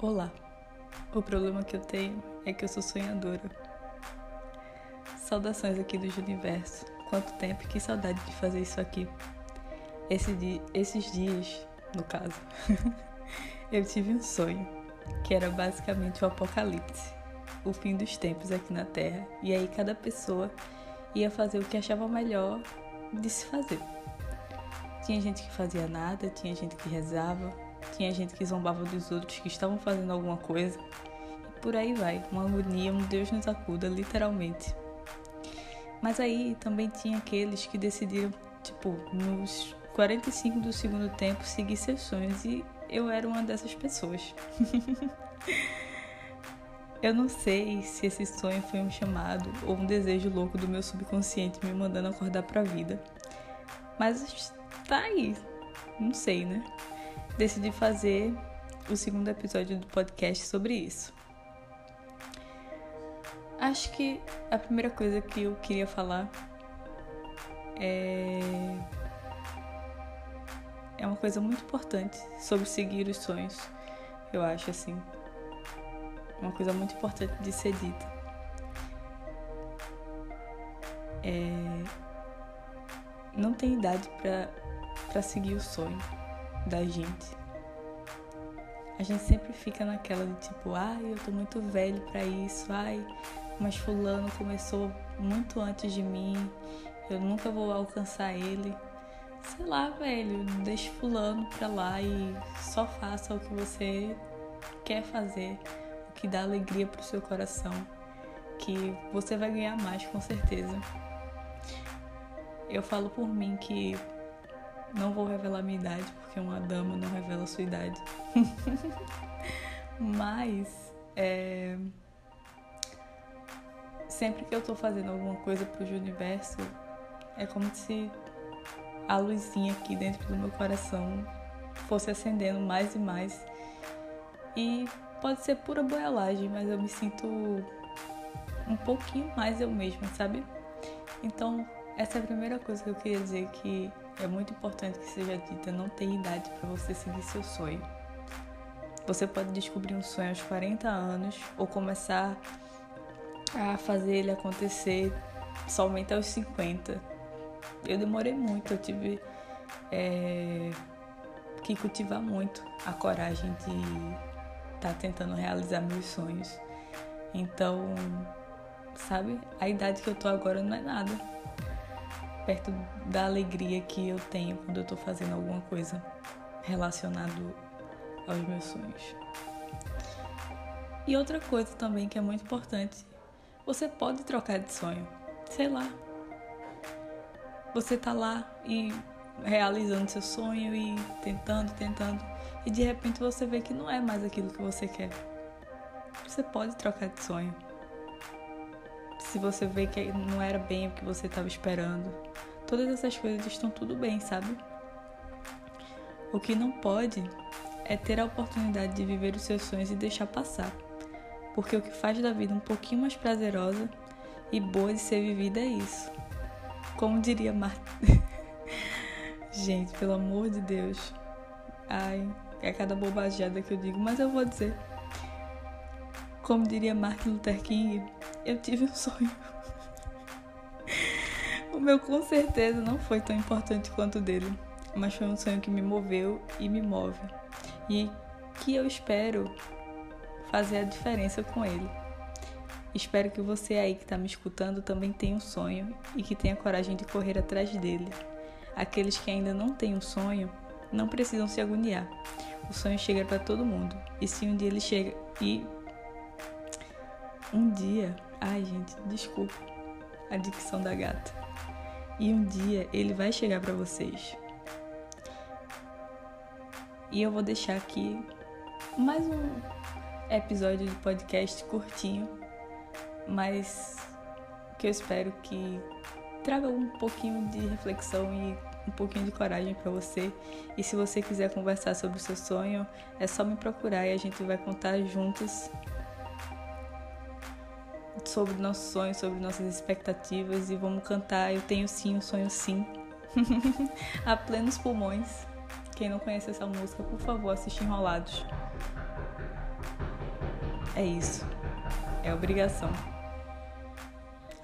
Olá. O problema que eu tenho é que eu sou sonhadora. Saudações aqui do Universo. Quanto tempo, que saudade de fazer isso aqui. Esse dia, esses dias, no caso, eu tive um sonho que era basicamente o apocalipse, o fim dos tempos aqui na Terra. E aí cada pessoa ia fazer o que achava melhor de se fazer. Tinha gente que fazia nada, tinha gente que rezava, tinha gente que zombava dos outros que estavam fazendo alguma coisa. E por aí vai, uma agonia, um Deus nos acuda, literalmente. Mas aí também tinha aqueles que decidiram, tipo, nos 45 do segundo tempo, seguir seus sonhos. E eu era uma dessas pessoas. eu não sei se esse sonho foi um chamado ou um desejo louco do meu subconsciente me mandando acordar pra vida. Mas tá aí. Não sei, né? Decidi fazer o segundo episódio do podcast sobre isso. Acho que a primeira coisa que eu queria falar é é uma coisa muito importante sobre seguir os sonhos. Eu acho assim, uma coisa muito importante de ser dita. É... Não tem idade para seguir o sonho da gente. A gente sempre fica naquela de tipo, ai, eu tô muito velho para isso, ai, mas fulano começou muito antes de mim, eu nunca vou alcançar ele. Sei lá, velho, deixe fulano pra lá e só faça o que você quer fazer, o que dá alegria pro seu coração, que você vai ganhar mais com certeza. Eu falo por mim que não vou revelar minha idade, porque uma dama não revela sua idade. Mas, é... sempre que eu tô fazendo alguma coisa pro universo, é como se a luzinha aqui dentro do meu coração fosse acendendo mais e mais. E pode ser pura boialagem, mas eu me sinto um pouquinho mais eu mesma, sabe? Então, essa é a primeira coisa que eu queria dizer que é muito importante que seja dita, não tem idade para você seguir seu sonho. Você pode descobrir um sonho aos 40 anos ou começar a fazer ele acontecer somente aos 50. Eu demorei muito, eu tive é, que cultivar muito a coragem de estar tá tentando realizar meus sonhos. Então, sabe, a idade que eu tô agora não é nada perto da alegria que eu tenho quando eu estou fazendo alguma coisa relacionado aos meus sonhos. E outra coisa também que é muito importante, você pode trocar de sonho. Sei lá. Você tá lá e realizando seu sonho e tentando, tentando, e de repente você vê que não é mais aquilo que você quer. Você pode trocar de sonho se você vê que não era bem o que você estava esperando. Todas essas coisas estão tudo bem, sabe? O que não pode é ter a oportunidade de viver os seus sonhos e deixar passar. Porque o que faz da vida um pouquinho mais prazerosa e boa de ser vivida é isso. Como diria Marta. Gente, pelo amor de Deus. Ai, é cada bobajada que eu digo, mas eu vou dizer. Como diria Martin Luther King, eu tive um sonho. o meu com certeza não foi tão importante quanto o dele, mas foi um sonho que me moveu e me move. E que eu espero fazer a diferença com ele. Espero que você aí que está me escutando também tenha um sonho e que tenha coragem de correr atrás dele. Aqueles que ainda não têm um sonho não precisam se agoniar. O sonho chega para todo mundo. E se um dia ele chega e um dia, ai gente, desculpa a dicção da gata. E um dia ele vai chegar para vocês. E eu vou deixar aqui mais um episódio de podcast curtinho, mas que eu espero que traga um pouquinho de reflexão e um pouquinho de coragem para você. E se você quiser conversar sobre o seu sonho, é só me procurar e a gente vai contar juntos sobre nossos sonhos, sobre nossas expectativas e vamos cantar Eu Tenho Sim, um Sonho Sim, a plenos pulmões. Quem não conhece essa música, por favor, assiste Enrolados. É isso. É obrigação.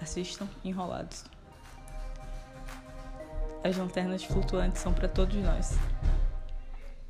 Assistam Enrolados. As lanternas flutuantes são para todos nós.